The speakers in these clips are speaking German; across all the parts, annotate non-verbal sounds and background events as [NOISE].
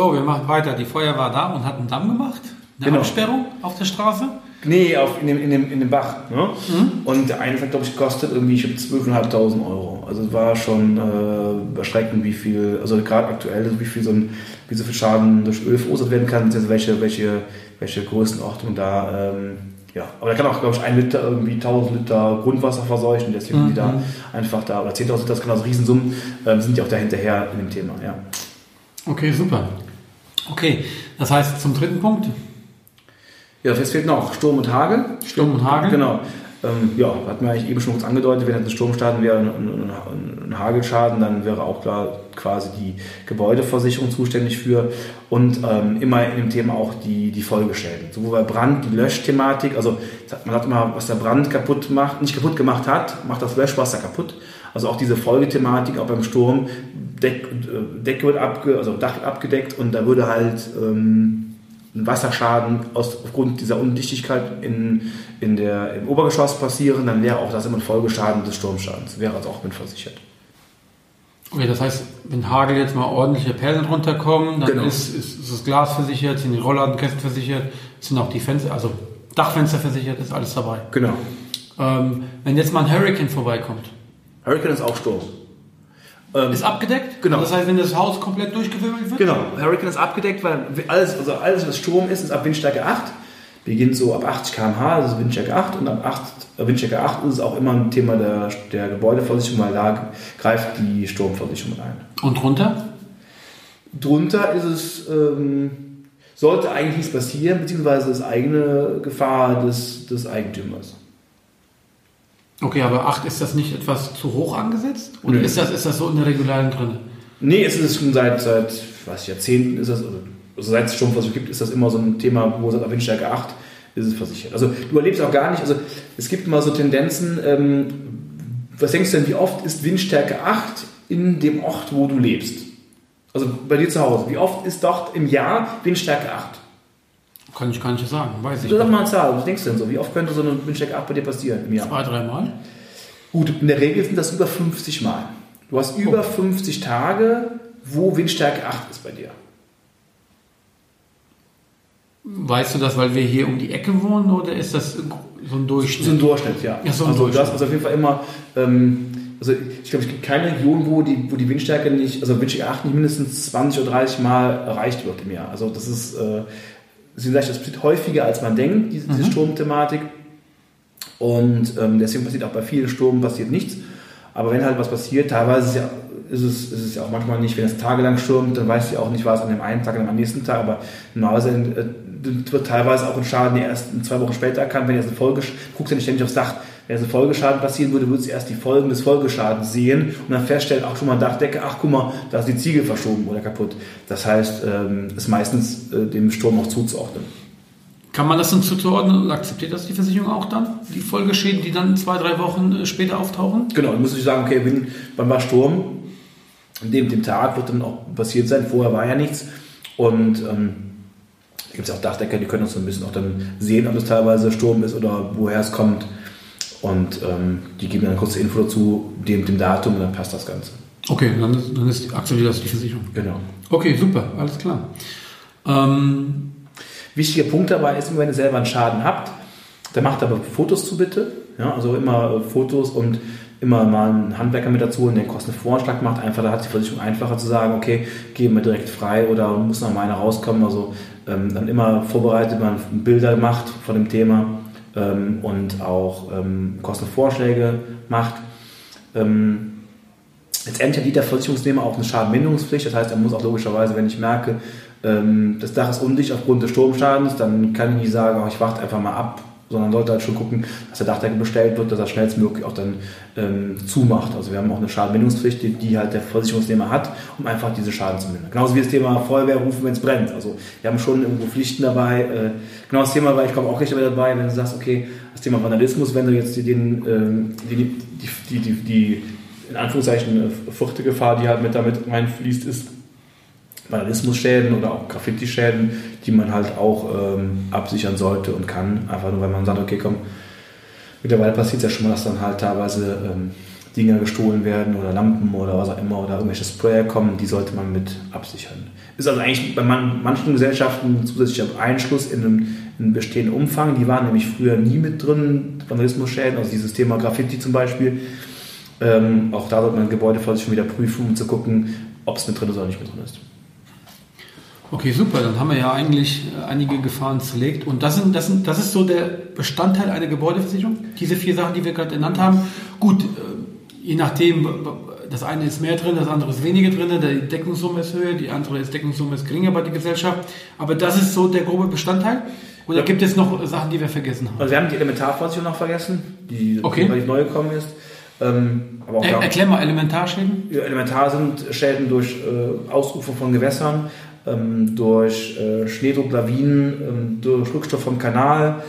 So, wir machen weiter. Die Feuer war da und hat einen Damm gemacht. Eine Genau. Absperrung auf der Straße. Nee, auf, in, dem, in, dem, in dem Bach. Ne? Mhm. Und der eine hat, glaube ich, gekostet irgendwie ich hab 12.500 Euro. Also es war schon äh, erschreckend, wie viel, also gerade aktuell, wie viel so, ein, wie so viel Schaden durch Öl verursacht werden kann, beziehungsweise welche, welche, welche Größenordnung da, ähm, ja. Aber da kann auch, glaube ich, ein Liter irgendwie 1000 Liter Grundwasser verseuchen, deswegen sind die da Mhm. einfach da, oder 10.000 Liter, das kann also Riesensummen, ähm, sind die auch da hinterher in dem Thema, ja. Okay, super. Okay, das heißt zum dritten Punkt. Ja, es fehlt noch Sturm und Hagel. Sturm und Hagel. Genau. Ähm, ja, hatten wir eigentlich eben schon kurz angedeutet, wenn ein Sturmschaden wäre, ein, ein, Hagelschaden, dann wäre auch klar quasi die Gebäudeversicherung zuständig für und ähm, immer in dem Thema auch die, die Folgeschäden. Sowohl bei Brand, die Löschthematik, also man hat immer, was der Brand kaputt macht, nicht kaputt gemacht hat, macht das Löschwasser kaputt. Also auch diese Folgethematik, auch beim Sturm, Deck, äh, Decke wird abge, also Dach abgedeckt und da würde halt ähm, ein Wasserschaden aus, aufgrund dieser Undichtigkeit in, in der, im Obergeschoss passieren, dann wäre auch das immer ein Folgeschaden des Sturmschadens. Wäre das auch mit versichert. Okay, das heißt, wenn Hagel jetzt mal ordentliche Perlen runterkommen, dann Genau. ist, ist, ist das Glas versichert, sind die Rollladenkästen versichert, sind auch die Fenster, also Dachfenster versichert, ist alles dabei. Genau. Ähm, wenn jetzt mal ein Hurricane vorbeikommt, Hurricane ist auch Sturm. Ähm, ist abgedeckt? Genau. Das heißt, wenn das Haus komplett durchgewirbelt wird? Genau, Hurricane ist abgedeckt, weil alles, also alles, was Sturm ist, ist ab Windstärke 8. Beginnt so ab 80 km/h, das ist Windstärke 8. Und ab 8, äh, Windstärke 8 ist es auch immer ein Thema der, der Gebäudeversicherung, weil da greift die Sturmversicherung ein. Und runter? Drunter ist es, ähm, sollte eigentlich nichts passieren, beziehungsweise ist eigene Gefahr des, des Eigentümers. Okay, aber 8 ist das nicht etwas zu hoch angesetzt? Oder Nö. ist das, ist das so in der Regularien drin? Nee, es ist schon seit, seit was, Jahrzehnten ist das, also seit es Sturmversicherung gibt, ist das immer so ein Thema, wo es ab Windstärke 8 ist es versichert. Also du erlebst auch gar nicht, also es gibt immer so Tendenzen, ähm, was denkst du denn, wie oft ist Windstärke 8 in dem Ort, wo du lebst? Also bei dir zu Hause, wie oft ist dort im Jahr Windstärke 8? Kann ich gar nicht sagen, weiß ich Du sag mal eine Zahl, was denkst du denn so? Wie oft könnte so eine Windstärke 8 bei dir passieren im Jahr? Zwei, dreimal? Gut, in der Regel sind das über 50 Mal. Du hast über 50 Tage, wo Windstärke 8 ist bei dir. Weißt du das, weil wir hier um die Ecke wohnen oder ist das so ein Durchschnitt? So ein Durchschnitt, ja. Ja, so ein also Durchschnitt. du hast also auf jeden Fall immer, ähm, also ich glaube, es gibt keine Region, wo die, wo die Windstärke nicht, also Windstärke 8 nicht mindestens 20 oder 30 Mal erreicht wird im Jahr. Also das ist, äh, wie gesagt, das passiert häufiger, als man denkt, diese, diese Sturmthematik. Und ähm, deswegen passiert auch bei vielen Sturmen passiert nichts. Aber wenn halt was passiert, teilweise ist, ja, ist, es, ist es ja auch manchmal nicht, wenn es tagelang stürmt, dann weißt du ja auch nicht, war es an dem einen Tag oder am nächsten Tag. Aber normalerweise äh, wird teilweise auch ein Schaden erst zwei Wochen später erkannt, wenn jetzt eine Folge, guckst ja nicht ständig aufs Dach, wenn jetzt ein Folgeschaden passieren würde, würdest du erst die Folgen des Folgeschadens sehen und dann feststellen, ach schon mal Dachdecke, ach guck mal, da ist die Ziegel verschoben oder kaputt. Das heißt, ähm, ist meistens äh, dem Sturm auch zuzuordnen. Kann man das dann zuzuordnen und akzeptiert das die Versicherung auch dann? Die Folgeschäden, die dann zwei, drei Wochen äh, später auftauchen? Genau, dann muss ich sagen, okay, wenn, wann war Sturm? An dem, dem Tag wird dann auch passiert sein, vorher war ja nichts. Und ähm, da gibt es auch Dachdecker, die können das so ein bisschen auch dann sehen, ob es teilweise Sturm ist oder woher es kommt. Und ähm, die geben dann kurze Info dazu, dem, dem Datum, und dann passt das Ganze. Okay, dann, ist- dann ist, akzeptiert das die Versicherung. Genau. Okay, super, alles klar. Ähm, Wichtiger Punkt dabei ist, wenn ihr selber einen Schaden habt, dann macht aber Fotos zu bitte. Ja, also immer äh, Fotos und immer mal einen Handwerker mit dazu, der einen Kostenvoranschlag macht. Einfach, da hat die Versicherung einfacher zu sagen, okay, geben wir direkt frei oder muss noch mal einer rauskommen. Also ähm, dann immer vorbereitet, man Bilder macht von dem Thema ähm, und auch ähm, Kostenvorschläge macht. Ähm, Letztendlich hat jeder Versicherungsnehmer auch eine Schadenminderungspflicht. Das heißt, er muss auch logischerweise, wenn ich merke, ähm, das Dach ist undicht aufgrund des Sturmschadens, dann kann ich nicht sagen, oh, ich warte einfach mal ab, sondern sollte halt schon gucken, dass der Dachdeckel bestellt wird, dass er schnellstmöglich auch dann ähm, zumacht. Also wir haben auch eine Schadenbindungspflicht, die, die halt der Versicherungsnehmer hat, um einfach diese Schaden zu mindern. Genauso wie das Thema Feuerwehr rufen, wenn es brennt. Also wir haben schon irgendwo Pflichten dabei. Äh, genau das Thema war, ich komme auch recht dabei, wenn du sagst, okay, das Thema Vandalismus, wenn du jetzt den, ähm, die, die, die, die, in Anführungszeichen äh, vierte Gefahr, die halt mit damit reinfließt, ist Vandalismusschäden oder auch Graffiti-Schäden, die man halt auch ähm, absichern sollte und kann. Einfach nur, weil man sagt, okay, komm, mittlerweile passiert es ja schon mal, dass dann halt teilweise ähm, Dinger gestohlen werden oder Lampen oder was auch immer oder irgendwelche Sprayer kommen, die sollte man mit absichern. Ist also eigentlich bei man, manchen Gesellschaften zusätzlicher Einschluss in einem, in einem, bestehenden Umfang. Die waren nämlich früher nie mit drin, Vandalismusschäden, also dieses Thema Graffiti zum Beispiel. Ähm, auch da sollte man Gebäudeversicherung wieder prüfen, um zu gucken, ob es mit drin ist oder nicht mit drin ist. Okay, super. Dann haben wir ja eigentlich äh, einige Gefahren zerlegt. Und das, sind, das, sind, das ist so der Bestandteil einer Gebäudeversicherung. Diese vier Sachen, die wir gerade genannt haben. Gut, äh, je nachdem, das eine ist mehr drin, das andere ist weniger drin, die Deckungssumme ist höher, die andere ist Deckungssumme ist geringer bei der Gesellschaft. Aber das ist so der grobe Bestandteil. Oder gibt es noch Sachen, die wir vergessen haben? Also wir haben die Elementarversicherung noch vergessen, die okay. relativ neu gekommen ist. Ähm, er, erklär mal Elementarschäden. Elementar sind Schäden durch äh, Ausrufe von Gewässern, ähm, durch äh, Schneedruck, Lawinen, ähm, durch Rückstoff vom Kanal,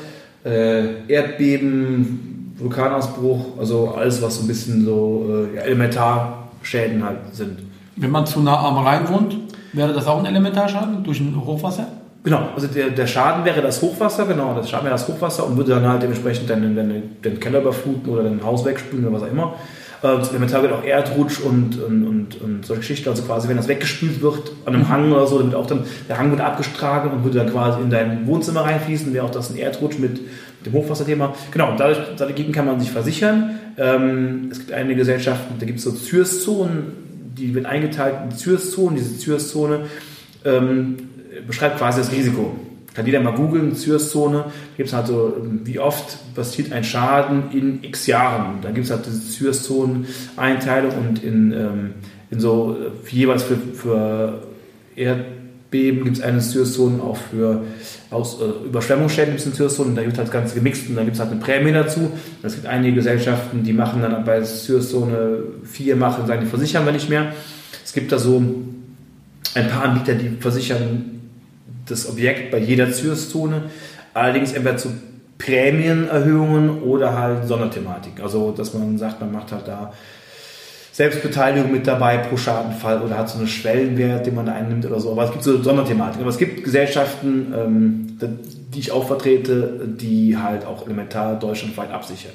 äh, Erdbeben, Vulkanausbruch, also alles, was so ein bisschen so äh, Elementarschäden halt sind. Wenn man zu nah am Rhein wohnt, wäre das auch ein Elementarschaden durch ein Hochwasser? Genau, also der, der Schaden wäre das Hochwasser, genau, das Schaden wäre das Hochwasser und würde dann halt dementsprechend deinen, deinen, deinen Keller überfluten oder dein Haus wegspülen oder was auch immer. Äh, Elementar wird auch Erdrutsch und, und, und, und solche Geschichten. Also quasi, wenn das weggespült wird an einem Hang oder so, dann wird auch dann, der Hang wird abgestragen und würde dann quasi in dein Wohnzimmer reinfließen, wäre auch das ein Erdrutsch mit, dem Hochwasserthema. Genau, dadurch, dagegen kann man sich versichern. Ähm, es gibt einige Gesellschaften, da gibt es so Zürszonen, die wird eingeteilt in Zürszonen. Diese Zürszone ähm, beschreibt quasi das Risiko. Kann jeder mal googeln, Zürszone, da gibt es halt so, wie oft passiert ein Schaden in x Jahren. Da gibt es halt diese Zürzonen-Einteilung und in, ähm, in so, jeweils für, für Erdbeben gibt es eine Zürzone, auch für aus, äh, Überschwemmungsschäden gibt es eine Zürzone, da gibt es halt das Ganze gemixt und da gibt es halt eine Prämie dazu. Es gibt einige Gesellschaften, die machen dann bei Zürzone 4 machen, sagen, die versichern wir nicht mehr. Es gibt da so ein paar Anbieter, die versichern das Objekt bei jeder Zürszone, allerdings entweder zu Prämienerhöhungen oder halt Sonderthematik. Also, dass man sagt, man macht halt da Selbstbeteiligung mit dabei pro Schadenfall oder hat so einen Schwellenwert, den man da einnimmt oder so. Aber es gibt so Sonderthematik. Aber es gibt Gesellschaften, ähm, die ich auch vertrete, die halt auch elementar deutschlandweit absichern.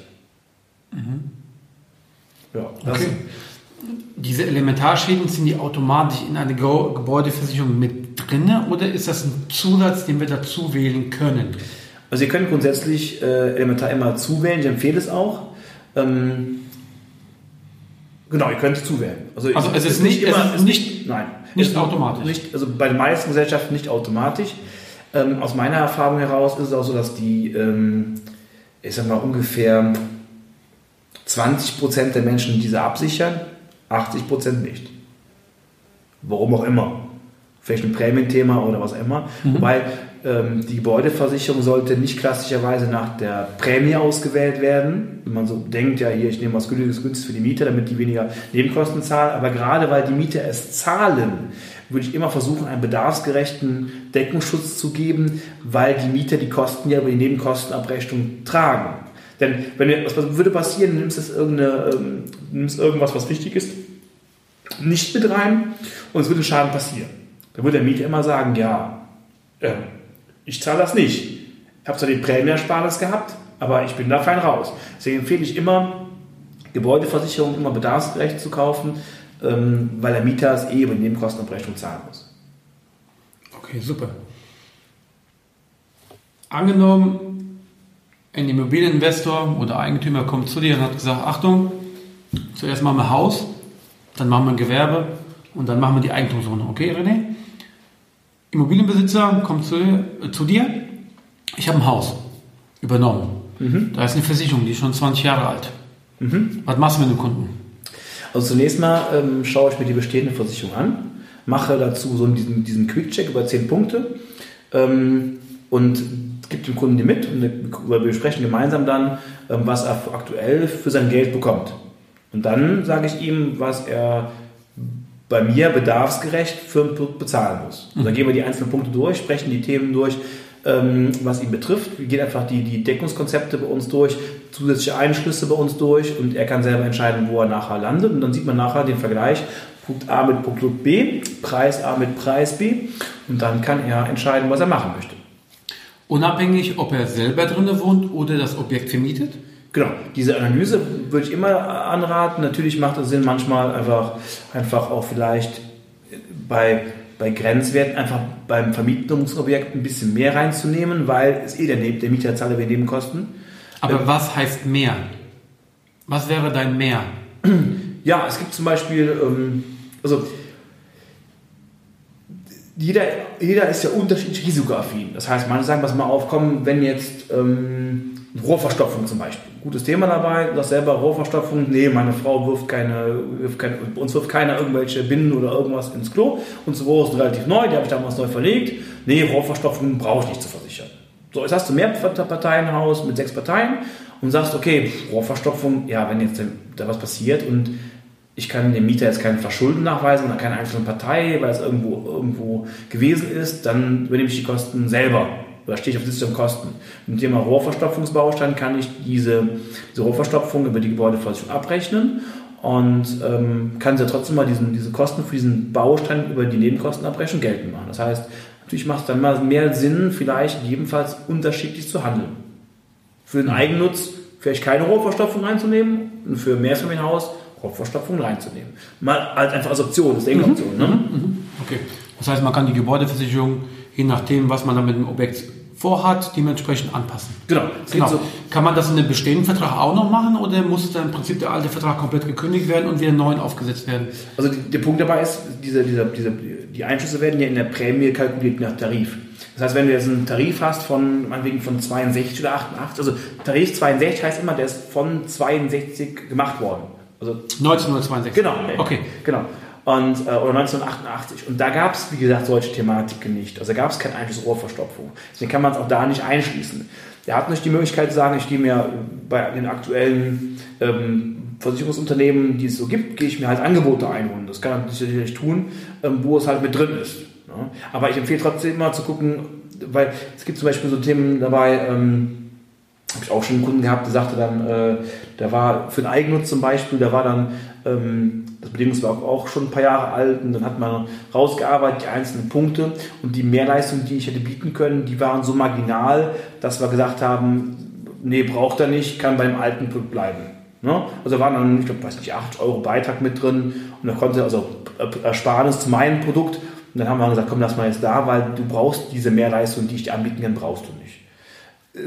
Mhm. Ja, okay. Diese Elementarschäden sind die automatisch in eine Gebäudeversicherung mit drin oder ist das ein Zusatz, den wir dazu wählen können? Also ihr könnt grundsätzlich äh, elementar immer zuwählen, ich empfehle es auch. Ähm, genau, ihr könnt zuwählen. Also, also es ist nicht, immer, es ist nicht, nein, nicht automatisch. Nicht, also bei den meisten Gesellschaften nicht automatisch. Ähm, aus meiner Erfahrung heraus ist es auch so, dass die, ähm, ich sag mal, ungefähr 20% der Menschen diese absichern, 80% nicht. Warum auch immer vielleicht ein Prämienthema oder was immer. Mhm. Wobei ähm, die Gebäudeversicherung sollte nicht klassischerweise nach der Prämie ausgewählt werden. Wenn man so denkt, ja hier, ich nehme was Günstiges, Günstiges für die Mieter, damit die weniger Nebenkosten zahlen. Aber gerade weil die Mieter es zahlen, würde ich immer versuchen, einen bedarfsgerechten Deckungsschutz zu geben, weil die Mieter die Kosten ja über die Nebenkostenabrechnung tragen. Denn wenn was würde passieren, du nimmst, irgendeine, ähm, nimmst irgendwas, was wichtig ist, nicht mit rein und es würde Schaden passieren. Da würde der Mieter immer sagen, ja, äh, ich zahle das nicht. Ich habe zwar die Prämiersparnis gehabt, aber ich bin da fein raus. Deswegen empfehle ich immer, Gebäudeversicherung immer bedarfsgerecht zu kaufen, ähm, weil der Mieter es eh über die Nebenkostenabrechnung zahlen muss. Okay, super. Angenommen, ein Immobilieninvestor oder Eigentümer kommt zu dir und hat gesagt, Achtung, zuerst machen wir Haus, dann machen wir Gewerbe und dann machen wir die Eigentumswohnung. Okay, René? Immobilienbesitzer kommt zu, äh, zu dir, ich habe ein Haus übernommen. Mhm. Da ist eine Versicherung, die ist schon 20 Jahre alt. Mhm. Was machst du mit dem Kunden? Also zunächst mal ähm, schaue ich mir die bestehende Versicherung an, mache dazu so diesen, diesen Quick-Check über 10 Punkte ähm, und gibt dem Kunden die mit und wir besprechen gemeinsam dann, ähm, was er aktuell für sein Geld bekommt. Und dann sage ich ihm, was er bei mir bedarfsgerecht für ein Produkt bezahlen muss. Und dann gehen wir die einzelnen Punkte durch, sprechen die Themen durch, ähm, was ihn betrifft. Wir gehen einfach die, die Deckungskonzepte bei uns durch, zusätzliche Einschlüsse bei uns durch und er kann selber entscheiden, wo er nachher landet. Und dann sieht man nachher den Vergleich Punkt A mit Punkt B, Preis A mit Preis B und dann kann er entscheiden, was er machen möchte. Unabhängig, ob er selber drin wohnt oder das Objekt vermietet? Genau, diese Analyse würde ich immer anraten. Natürlich macht es Sinn, manchmal einfach, einfach auch vielleicht bei, bei Grenzwerten einfach beim Vermietungsobjekt ein bisschen mehr reinzunehmen, weil es eh der, der Mieter zahlt über Nebenkosten. Aber ähm, was heißt mehr? Was wäre dein Mehr? Ja, es gibt zum Beispiel, ähm, also jeder, jeder ist ja unterschiedlich risikoaffin. Das heißt, manche sagen, was mal aufkommen, wenn jetzt ähm, Rohrverstopfung zum Beispiel. Gutes Thema dabei, das selber Rohrverstopfung. Nee, meine Frau wirft keine, wirft keine, uns wirft keiner irgendwelche Binden oder irgendwas ins Klo. Unsere Rohr ist relativ neu, die habe ich damals neu verlegt. Nee, Rohrverstopfung brauche ich nicht zu versichern. So, jetzt hast du mehr Parteienhaus mit sechs Parteien und sagst, okay, Rohrverstopfung, ja, wenn jetzt da was passiert und ich kann dem Mieter jetzt kein Verschulden nachweisen oder keine einzelne Partei, weil es irgendwo, irgendwo gewesen ist, dann übernehme ich die Kosten selber. Oder stehe ich auf Liste Kosten. Mit dem Thema Rohrverstopfungsbaustein kann ich diese, diese Rohrverstopfung über die Gebäudeversicherung abrechnen und ähm, kann sie trotzdem mal diesen, diese Kosten für diesen Baustein über die Nebenkostenabrechnung geltend machen. Das heißt, natürlich macht es dann mal mehr Sinn, vielleicht jedenfalls unterschiedlich zu handeln. Für den Eigennutz vielleicht keine Rohrverstopfung reinzunehmen und für Mehrfamilienhaus Kopfverstopfung reinzunehmen. Mal als einfach als Option, das ist eine mhm. Option. Ne? Mhm. Okay. Das heißt, man kann die Gebäudeversicherung, je nachdem, was man dann mit dem Objekt vorhat, dementsprechend anpassen. Genau. genau. So. Kann man das in dem bestehenden Vertrag auch noch machen oder muss dann im Prinzip der alte Vertrag komplett gekündigt werden und wieder neu aufgesetzt werden? Also die, der Punkt dabei ist, diese, diese, diese, die Einschüsse werden ja in der Prämie kalkuliert nach Tarif. Das heißt, wenn du jetzt einen Tarif hast von, meinetwegen von 62 oder 88, also Tarif 62 heißt immer, der ist von 62 gemacht worden. Also 1962. Genau. Okay. Genau. Und, äh, oder 1988. Und da gab es, wie gesagt, solche Thematiken nicht. Also gab es keine Einschlussrohrverstopfung. Deswegen kann man es auch da nicht einschließen. Er hat nicht die Möglichkeit zu sagen, ich gehe mir bei den aktuellen ähm, Versicherungsunternehmen, die es so gibt, gehe ich mir halt Angebote einholen. Das kann er sicherlich tun, ähm, wo es halt mit drin ist. Ne? Aber ich empfehle trotzdem immer zu gucken, weil es gibt zum Beispiel so Themen dabei, ähm, habe ich auch schon einen Kunden gehabt, der sagte dann, äh, der war für den Eigennutz zum Beispiel, der war dann, ähm, das Bedingungswerk auch schon ein paar Jahre alt und dann hat man rausgearbeitet, die einzelnen Punkte und die Mehrleistung, die ich hätte bieten können, die waren so marginal, dass wir gesagt haben, nee, braucht er nicht, kann beim alten Produkt bleiben. Ne? Also waren dann, ich glaube, weiß nicht, 8 Euro Beitrag mit drin und er konnte also Ersparnis zu meinem Produkt und dann haben wir gesagt, komm, lass mal jetzt da, weil du brauchst diese Mehrleistung, die ich dir anbieten kann, brauchst du nicht.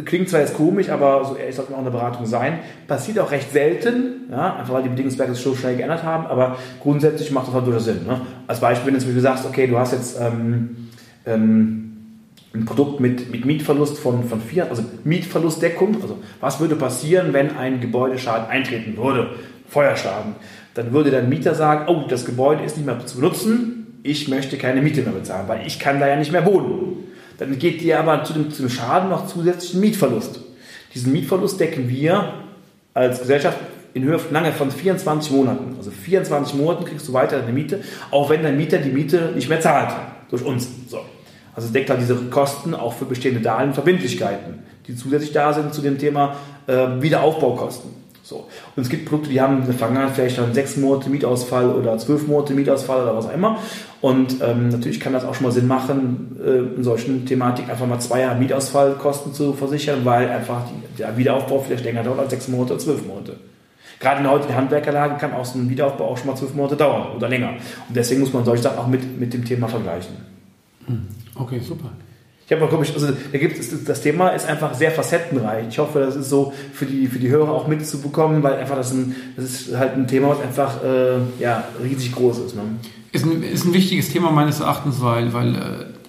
Klingt zwar jetzt komisch, aber so ehrlich sollte man auch eine Beratung sein. Passiert auch recht selten, ja, einfach weil die Bedingungswerke sich so schnell geändert haben, aber grundsätzlich macht das halt durchaus Sinn. Ne? Als Beispiel, wenn du zum Beispiel sagst, okay, du hast jetzt ähm, ähm, ein Produkt mit, mit Mietverlust von, von vier, also Mietverlustdeckung, also was würde passieren, wenn ein Gebäudeschaden eintreten würde, Feuerschaden, dann würde der Mieter sagen, oh, das Gebäude ist nicht mehr zu benutzen, ich möchte keine Miete mehr bezahlen, weil ich kann da ja nicht mehr wohnen. Dann geht dir aber zu dem, zu Schaden noch zusätzlichen Mietverlust. Diesen Mietverlust decken wir als Gesellschaft in Höhe lange von 24 Monaten. Also 24 Monaten kriegst du weiter deine Miete, auch wenn dein Mieter die Miete nicht mehr zahlt. Durch uns. So. Also es deckt halt diese Kosten auch für bestehende Darlehen Verbindlichkeiten, die zusätzlich da sind zu dem Thema äh, Wiederaufbaukosten. So. Und es gibt Produkte, die haben in der Vergangenheit vielleicht dann sechs Monate Mietausfall oder zwölf Monate Mietausfall oder was auch immer. Und ähm, natürlich kann das auch schon mal Sinn machen, äh, in solchen Thematiken einfach mal zwei Jahre Mietausfallkosten zu versichern, weil einfach die, der Wiederaufbau vielleicht länger dauert als sechs Monate oder zwölf Monate. Gerade in der heutigen Handwerkerlage kann auch so ein Wiederaufbau auch schon mal zwölf Monate dauern oder länger. Und deswegen muss man solche Sachen auch mit, mit dem Thema vergleichen. Hm. Okay, super. Ich habe mal, also da gibt es, das Thema ist einfach sehr facettenreich. Ich hoffe, das ist so für die, für die Hörer auch mitzubekommen, weil einfach das, ein, das ist halt ein Thema, was einfach äh, ja, riesig groß ist. Ne? Ist, ein, ist ein wichtiges Thema meines Erachtens, weil, weil äh,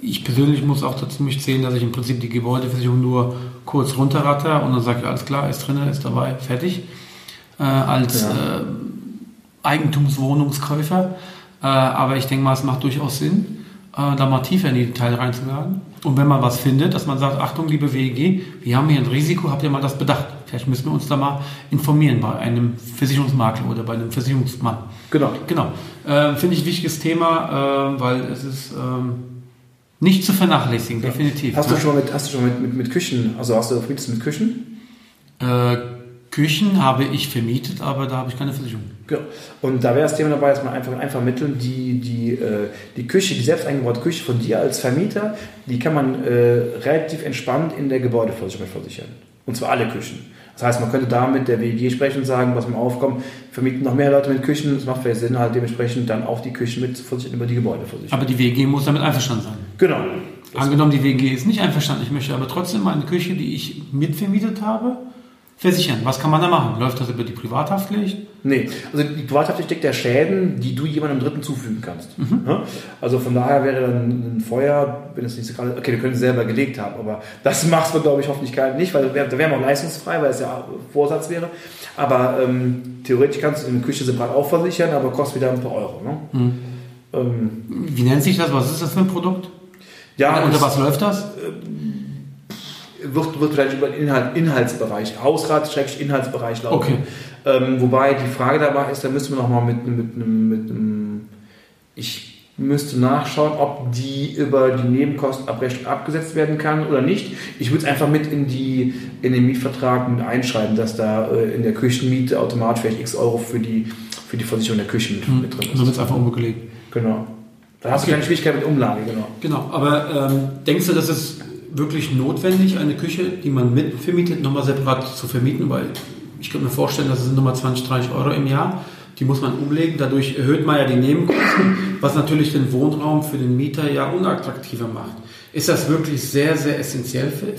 ich persönlich muss auch dazu mich zählen, dass ich im Prinzip die Gebäudeversicherung nur kurz runterratter und dann sage ich, alles klar, ist drin, ist dabei, fertig. Äh, als ja. äh, Eigentumswohnungskäufer. Äh, aber ich denke mal, es macht durchaus Sinn äh, da mal tiefer in die Details reinzugehen. Und wenn man was findet, dass man sagt, Achtung, liebe WEG, wir haben hier ein Risiko, habt ihr mal das bedacht? Vielleicht müssen wir uns da mal informieren bei einem Versicherungsmakler oder bei einem Versicherungsmann. Genau. Genau. Äh, Finde ich ein wichtiges Thema, äh, weil es ist ähm, nicht zu vernachlässigen, definitiv. Hast du ne? schon mit, hast du schon mit, mit, mit Küchen, also hast du Friedens mit Küchen? Äh, Küchen habe ich vermietet, aber da habe ich keine Versicherung. Genau. Und da wäre das Thema dabei, dass man einfach, einfach mitteln, die, die, äh, die Küche, die selbst eingebaute Küche von dir als Vermieter, die kann man äh, relativ entspannt in der Gebäudeversicherung versichern. Und zwar alle Küchen. Das heißt, man könnte da mit der WEG sprechen und sagen, was man aufkommt, vermieten noch mehr Leute mit Küchen, es macht vielleicht Sinn, halt dementsprechend dann auch die Küchen mit zu versichern über die Gebäudeversicherung. Aber die WG muss damit einverstanden sein. genau. Angenommen, die WG ist nicht einverstanden, ich möchte aber trotzdem meine Küche, die ich mitvermietet habe, versichern. Was kann man da machen? Läuft das über die Privathaftpflicht? Nee, also die Privathaftpflicht deckt ja Schäden, die du jemandem Dritten zufügen kannst. Ja? Also von daher wäre dann ein Feuer, wenn es nicht so gerade, okay, wir können es selber gelegt haben, aber das [LAUGHS] machst du, glaube ich, hoffentlich keinen nicht, weil da wären wir auch leistungsfrei, weil es ja Vorsatz wäre. Aber ähm, theoretisch kannst du eine Küche separat auch versichern, aber kostet wieder ein paar Euro. Ne? Ähm, Wie nennt sich das? Was ist das für ein Produkt? ja, Unter was läuft das? Wird, wird vielleicht über den Inhalt, Inhaltsbereich, Hausrat, Schrägstrich Inhaltsbereich laufen. Okay. Ähm, wobei die Frage dabei ist, da müssen wir nochmal mit, einem- mit, einem- mit einem, ich müsste nachschauen, ob die über die Nebenkostenabrechnung abgesetzt werden kann oder nicht. Ich würde es einfach mit in, die, in den Mietvertrag mit einschreiben, dass da äh, in der Küchenmiete automatisch vielleicht x Euro für die, für die Versicherung der Küche mit, mit drin ist. So wird es einfach umgelegt. Genau. Da hast du keine Schwierigkeit mit Umlage, genau. Genau, aber ähm, denkst du, dass es wirklich notwendig, eine Küche, die man mitvermietet, nochmal separat zu vermieten? Weil ich könnte mir vorstellen, das sind nochmal 20, 30 Euro im Jahr. Die muss man umlegen. Dadurch erhöht man ja die Nebenkosten, was natürlich den Wohnraum für den Mieter ja unattraktiver macht. Ist das wirklich sehr, sehr essentiell für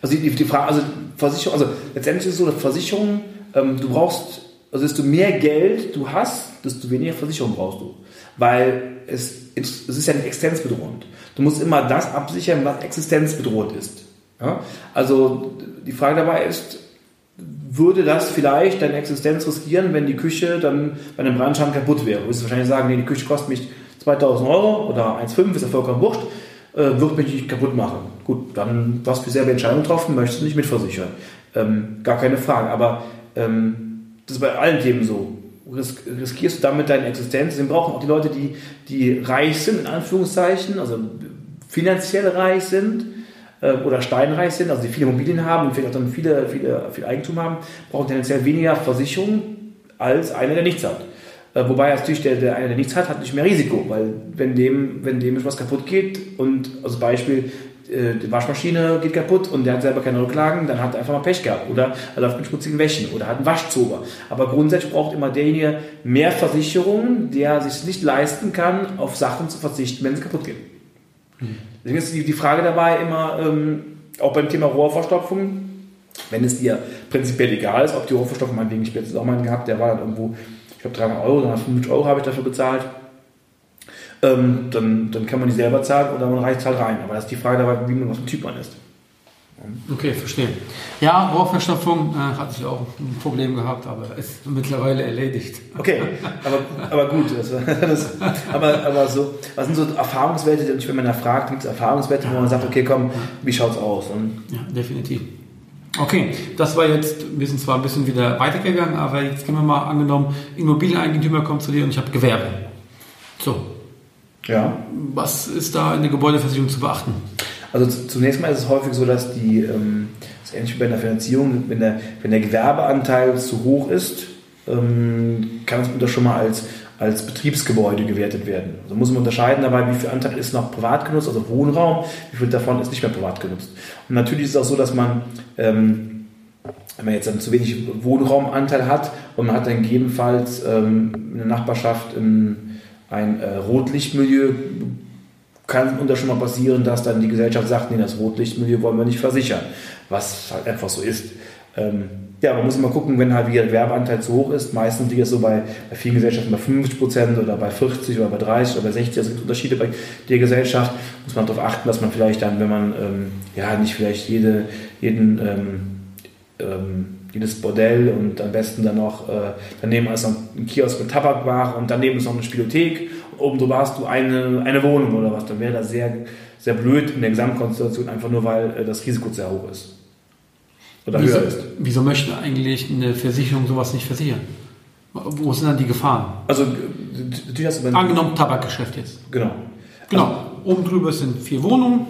Also die, die Frage, also Versicherung, also letztendlich ist es so, dass Versicherung, ähm, du brauchst, also desto mehr Geld du hast, desto weniger Versicherung brauchst du. Weil es, es ist ja nicht existenzbedrohend. Du musst immer das absichern, was existenzbedroht ist. Ja? Also die Frage dabei ist, würde das vielleicht deine Existenz riskieren, wenn die Küche dann bei einem Brandschaden kaputt wäre? Du wirst wahrscheinlich sagen, nee, die Küche kostet mich 2000 Euro oder 1,5, ist ja vollkommen wurscht, äh, wird mich nicht kaputt machen. Gut, dann hast du selber Entscheidung getroffen, möchtest du nicht mitversichern. Ähm, gar keine Frage, aber ähm, das ist bei allen Themen so. Ris riskierst du damit deine Existenz? Deswegen brauchen auch die Leute, die, die reich sind, in Anführungszeichen, also finanziell reich sind, äh, oder steinreich sind, also die viele Immobilien haben und vielleicht auch dann viele, viele, viel Eigentum haben, brauchen tendenziell weniger Versicherung als einer, der nichts hat. Äh, Wobei natürlich der, der einer, der nichts hat, hat nicht mehr Risiko, weil wenn dem, wenn dem etwas kaputt geht und als Beispiel äh, die Waschmaschine geht kaputt und der hat selber keine Rücklagen, dann hat er einfach mal Pech gehabt oder er läuft mit schmutzigen Wäschen oder hat einen Waschzober. Aber grundsätzlich braucht immer derjenige mehr Versicherung, der sich nicht leisten kann, auf Sachen zu verzichten, wenn sie kaputt gehen. Deswegen ist die, Frage dabei immer, ähm, auch beim Thema Rohrverstopfung, wenn es dir prinzipiell egal ist, ob die Rohrverstopfung, meinetwegen, ich habe jetzt auch mal einen gehabt, der war dann irgendwo, ich glaube 300 Euro, 350 Euro habe ich dafür bezahlt, ähm, dann, dann kann man die selber zahlen oder man reicht halt rein. Aber das ist die Frage dabei, wie man was für ein Typ man ist. Okay, verstehe. Ja, Rohrverstopfung äh, hatte ich auch ein Problem gehabt, aber ist mittlerweile erledigt. Okay, aber, aber gut. Das, das, aber, aber so, was sind so Erfahrungswerte, und wenn man da fragt, gibt es Erfahrungswerte, wo man sagt, okay, komm, wie schaut's aus? Und Ja, definitiv. Okay, das war jetzt, wir sind zwar ein bisschen wieder weitergegangen, aber jetzt gehen wir mal angenommen, Immobilieneigentümer kommt zu dir und ich habe Gewerbe. So, ja. was ist da in der Gebäudeversicherung zu beachten? Also zunächst mal ist es häufig so, dass die, ähm, das ist ähnlich wie bei der Finanzierung, wenn der, wenn der Gewerbeanteil zu hoch ist, ähm, kann das unter schon mal als, als Betriebsgebäude gewertet werden. Also muss man unterscheiden dabei, wie viel Anteil ist noch privat genutzt, also Wohnraum, wie viel davon ist nicht mehr privat genutzt. Und natürlich ist es auch so, dass man, ähm, wenn man jetzt dann zu wenig Wohnraumanteil hat und man hat dann gegebenenfalls ähm, in der Nachbarschaft ein, ein äh, Rotlichtmilieu, kann unter schon mal passieren, dass dann die Gesellschaft sagt, nee, das Rotlichtmilieu wollen wir nicht versichern, was halt einfach so ist. Ähm, ja, man muss immer gucken, wenn halt der Werbeanteil zu hoch ist. Meistens liegt es so bei, bei vielen Gesellschaften bei 50 Prozent oder bei 40 oder bei 30 oder bei 60. Also es gibt Unterschiede bei der Gesellschaft. Muss man darauf achten, dass man vielleicht dann, wenn man ähm, ja nicht vielleicht jede, jeden ähm, ähm, jedes Bordell und am besten dann noch, äh, daneben ist noch ein Kiosk mit Tabakware und daneben ist noch eine Spielothek und oben drüber hast du eine, eine Wohnung oder was. Dann wäre das sehr, sehr blöd in der Gesamtkonstellation, einfach nur weil äh, das Risiko sehr hoch ist. Oder wieso, höher ist. Wieso möchte eigentlich eine Versicherung sowas nicht versichern? Wo sind dann die Gefahren? Also, natürlich hast du Angenommen Tabakgeschäft jetzt. Genau. Genau. Also, Oben drüber sind vier Wohnungen,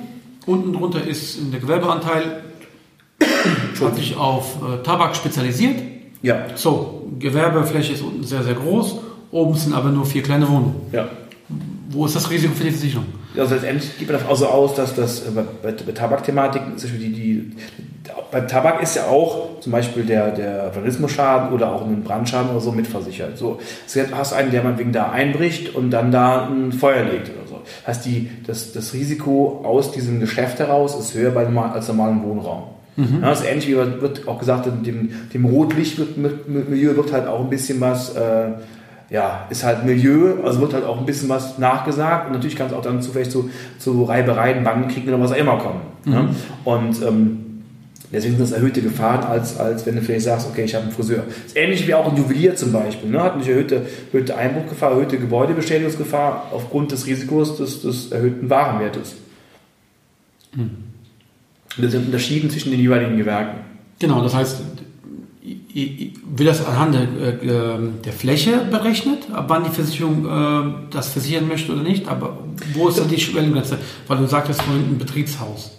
unten drunter ist der Gewerbeanteil, hat sich auf äh, Tabak spezialisiert. Ja. So, Gewerbefläche ist unten sehr, sehr groß, oben sind aber nur vier kleine Wohnungen. Ja. Wo ist das Risiko für die Versicherung? Also letztendlich geht man davon so aus, dass das äh, bei, bei, Tabakthematiken, die, die, beim Tabak ist ja auch zum Beispiel der, der Vandalismusschaden oder auch ein Brandschaden oder so mitversichert. So, du hast einen, der man wegen da einbricht und dann da ein Feuer legt oder so. Heißt, die, das, das Risiko aus diesem Geschäft heraus ist höher bei, als normalen Wohnraum. Mhm. Ja, das ist ähnlich wie wird auch gesagt, dem, dem Rotlichtmilieu wird halt auch ein bisschen was, äh, ja, ist halt Milieu, also wird halt auch ein bisschen was nachgesagt und natürlich kann es auch dann zufällig zu, zu Reibereien, Bandenkriegen oder was auch immer kommen. Mhm. Ja? Und ähm, Deswegen sind das erhöhte Gefahren, als, als wenn du vielleicht sagst, okay, ich habe einen Friseur. Das ist ähnlich wie auch ein Juwelier zum Beispiel. Ne? Hat nicht erhöhte, erhöhte Einbruchgefahr, erhöhte Gebäudebeschädigungsgefahr aufgrund des Risikos des, des erhöhten Warenwertes. Das sind Unterschieden zwischen den jeweiligen Gewerken. Genau, das heißt, wird das anhand der, äh, der Fläche berechnet, ab wann die Versicherung äh, das versichern möchte oder nicht? Aber wo ist dann die Schwellengrenze? Weil du sagtest vorhin ein Betriebshaus.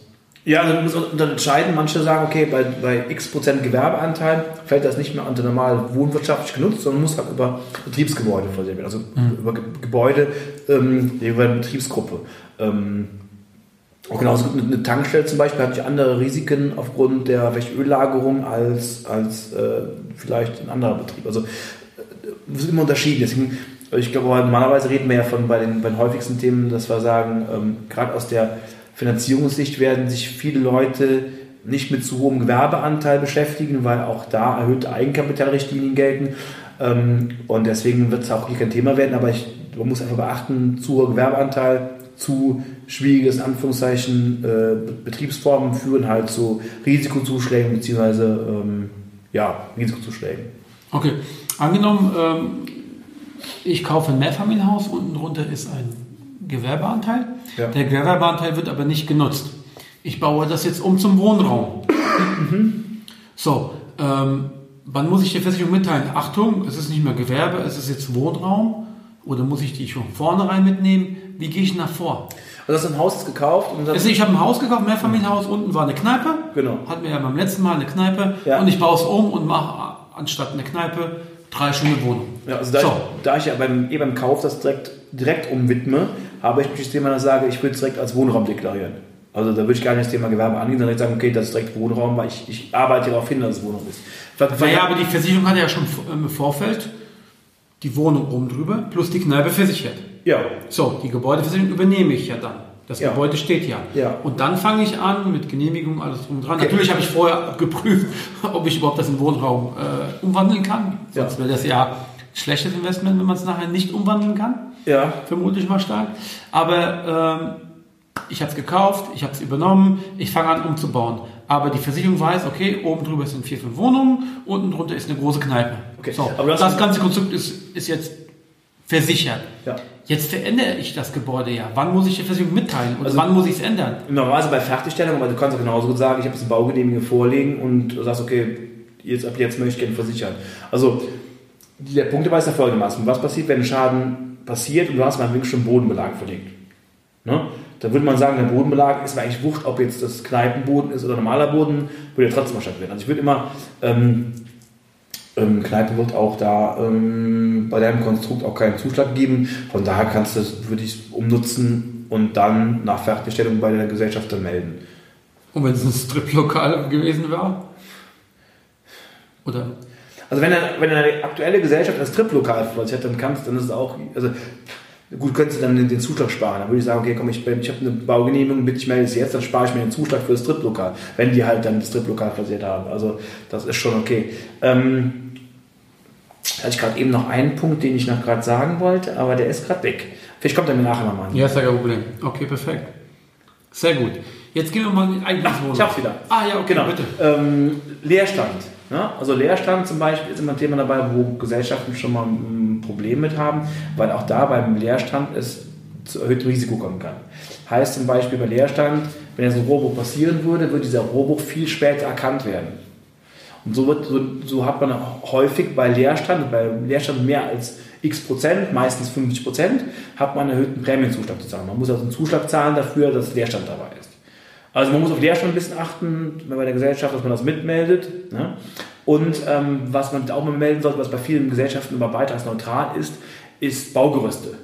Ja, also man muss unterscheiden. Manche sagen, okay, bei, bei x Prozent Gewerbeanteil fällt das nicht mehr unter normal wohnwirtschaftlich genutzt, sondern muss halt über Betriebsgebäude versichert werden. Also mhm. über Gebäude ähm, über eine Betriebsgruppe. Ähm, auch genauso gut eine Tankstelle zum Beispiel hat ja andere Risiken aufgrund der Öllagerung als, als äh, vielleicht ein anderer Betrieb. Also das sind immer Unterschiede. Deswegen, ich glaube, normalerweise reden wir ja von bei den, bei den häufigsten Themen, dass wir sagen, ähm, gerade aus der Finanzierungssicht werden sich viele Leute nicht mit zu hohem Gewerbeanteil beschäftigen, weil auch da erhöhte Eigenkapitalrichtlinien gelten. Ähm, und deswegen wird es auch hier kein Thema werden. Aber ich, man muss einfach beachten, zu hoher Gewerbeanteil, zu schwieriges Anführungszeichen äh, Betriebsformen führen halt zu Risikozuschlägen bzw. Ähm, ja, Risikozuschlägen. Okay, angenommen, ähm, ich kaufe ein Mehrfamilienhaus, unten drunter ist ein Gewerbeanteil. Ja. Der Gewerbeanteil wird aber nicht genutzt. Ich baue das jetzt um zum Wohnraum. Mhm. So, ähm, wann muss ich der Versicherung mitteilen? Achtung, es ist nicht mehr Gewerbe, es ist jetzt Wohnraum. Oder muss ich die schon vornherein mitnehmen? Wie gehe ich nach vor? Also hast du ein Haus gekauft? Und also ich habe ein Haus gekauft, Mehrfamilienhaus, unten war eine Kneipe. Genau. Hatten wir ja beim letzten Mal eine Kneipe. Ja. Und ich baue es um und mache anstatt eine Kneipe drei schöne Wohnungen. Ja, also da, so. ich, da ich ja beim, eh beim Kauf das direkt, direkt umwidme, habe ich das Thema, dass ich sage, ich will es direkt als Wohnraum deklarieren. Also da würde ich gar nicht das Thema Gewerbe angehen, sondern sagen, okay, das ist direkt Wohnraum, weil ich, ich arbeite darauf hin, dass es Wohnraum ist. Naja, aber die Versicherung hat ja schon im Vorfeld die Wohnung oben drüber plus die Kneipe versichert. Ja. So, die Gebäudeversicherung übernehme ich ja dann. Das ja. Gebäude steht ja. ja. Und dann fange ich an mit Genehmigung, alles drum dran. Okay. Natürlich habe ich vorher geprüft, [LAUGHS] ob ich überhaupt das in Wohnraum äh, umwandeln kann. Sonst ja. wäre das ja schlechtes Investment, wenn man es nachher nicht umwandeln kann. Ja. Vermute ich mal stark. Aber ähm, ich habe es gekauft, ich habe es übernommen, ich fange an umzubauen. Aber die Versicherung weiß, okay, oben drüber sind vier, fünf Wohnungen, unten drunter ist eine große Kneipe. Okay. So, Aber das, das ganze Konstrukt ist, ist jetzt versichert. Ja. Jetzt verändere ich das Gebäude ja. Wann muss ich die Versicherung mitteilen und also, wann muss ich es ändern? Normalerweise bei Fertigstellung, aber du kannst auch genauso gut sagen, ich habe eine Baugenehmigung vorlegen und du sagst, okay, jetzt, ab jetzt möchte ich gerne versichern. Also der Punkt dabei ist ja folgendermaßen. Was passiert, wenn ein Schaden passiert und du hast meinetwegen schon Bodenbelag verlegt? Ne? Da würde man sagen, der Bodenbelag ist mir eigentlich wurscht, ob jetzt das Kneipenboden ist oder normaler Boden, würde ja trotzdem erstattet werden. Also ich würde immer, ähm, ähm, Kneipe wird auch da ähm, bei deinem Konstrukt auch keinen Zuschlag geben. Von daher kannst du das, würde ich umnutzen und dann nach Fertigstellung bei der Gesellschaft dann melden. Und wenn es ein Strip-Lokal gewesen wäre? Oder? Also wenn, wenn eine aktuelle Gesellschaft ein Strip-Lokal hat, dann kannst dann ist es auch, also gut, könntest du dann den, den Zuschlag sparen. Dann würde ich sagen, okay, komm, ich, ich habe eine Baugenehmigung, bitte ich melde es jetzt, dann spare ich mir den Zuschlag für das Strip-Lokal, wenn die halt dann das Strip-Lokal versiert haben. Also das ist schon okay. Ähm, hatte ich gerade eben noch einen Punkt, den ich noch gerade sagen wollte, aber der ist gerade weg. Vielleicht kommt er mir nachher nochmal. Ja, ist ja kein Problem. Okay, perfekt. Sehr gut. Jetzt gehen wir mal in die Eigentumswohnung. Ich hab's wieder. Ah ja, okay, genau. bitte. Ähm, Leerstand. Ja? Also Leerstand zum Beispiel ist immer ein Thema dabei, wo Gesellschaften schon mal ein Problem mit haben, weil auch da beim Leerstand es zu erhöhtem Risiko kommen kann. Heißt zum Beispiel bei Leerstand, wenn jetzt ein Rohrbruch passieren würde, würde dieser Rohrbruch viel später erkannt werden. Und so, wird, so, so hat man häufig bei Leerstand, bei Leerstand mehr als x Prozent, meistens 50 Prozent, hat man einen erhöhten Prämienzuschlag zu zahlen. Man muss also einen Zuschlag zahlen dafür, dass Leerstand dabei ist. Also man muss auf Leerstand ein bisschen achten, wenn bei der Gesellschaft, dass man das mitmeldet. Ne? Und ähm, was man auch mal melden sollte, was bei vielen Gesellschaften immer weiter als neutral ist, ist Baugerüste.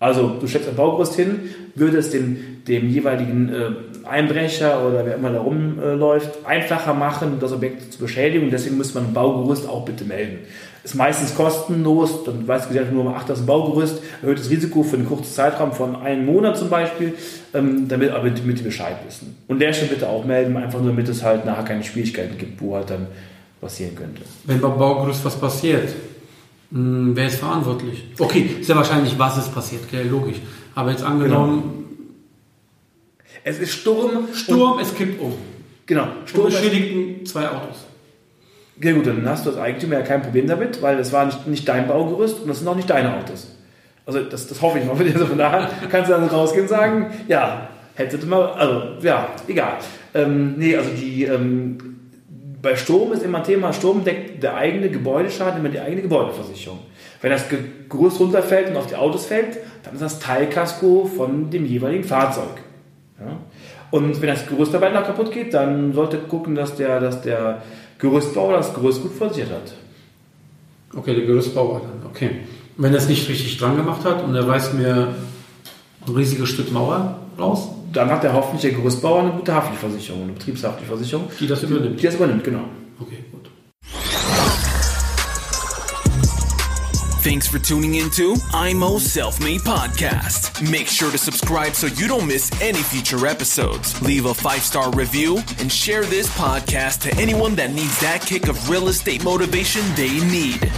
Also du steckst ein Baugerüst hin, würde es dem, jeweiligen äh, Einbrecher oder wer immer da rumläuft, einfacher machen, das Objekt zu beschädigen. Deswegen muss man ein Baugerüst auch bitte melden. Ist meistens kostenlos, dann weiß die Gesellschaft nur, ach, das ist ein Baugerüst, erhöhtes Risiko für einen kurzen Zeitraum von einem Monat zum Beispiel, ähm, damit, aber damit die Bescheid wissen. Und der Stelle bitte auch melden, einfach nur, damit es halt nachher keine Schwierigkeiten gibt, wo halt dann passieren könnte. Wenn beim Baugerüst was passiert, mh, wer ist verantwortlich? Okay, ist ja wahrscheinlich, was ist passiert, gell, logisch. Aber jetzt angenommen, Es ist Sturm. Sturm, Und, es kippt um. genau, Und Sturm. beschädigten zwei Autos. Ja gut, dann hast du als Eigentümer ja kein Problem damit, weil das war nicht, nicht dein Baugerüst und das sind auch nicht deine Autos. Also das, das hoffe ich mal für dich. Also von daher kannst du dann rausgehen und sagen, ja, hättet ihr mal, also ja, egal. Ähm, nee, also die, ähm, bei Sturm ist immer ein Thema, Sturm deckt der eigene Gebäudeschaden immer die eigene Gebäudeversicherung. Wenn das Ge- Gerüst runterfällt und auf die Autos fällt, dann ist das Teilkasko von dem jeweiligen Fahrzeug. Ja? Und wenn das Gerüst dabei noch kaputt geht, dann sollte gucken, dass der, dass der Gerüstbauer das Gerüst gut versichert hat. Okay, der Gerüstbauer dann, okay. Wenn er es nicht richtig dran gemacht hat und er reißt mir ein riesiges Stück Mauer raus, Dann hat der hoffentlich der Gerüstbauer eine gute Haftpflichtversicherung, eine Betriebshaftpflichtversicherung, die das übernimmt. die das übernimmt, genau. Okay, gut. Thanks for tuning into IMO Self Made Podcast. Make sure to subscribe so you don't miss any future episodes. Leave a five star review and share this podcast to anyone that needs that kick of real estate motivation they need.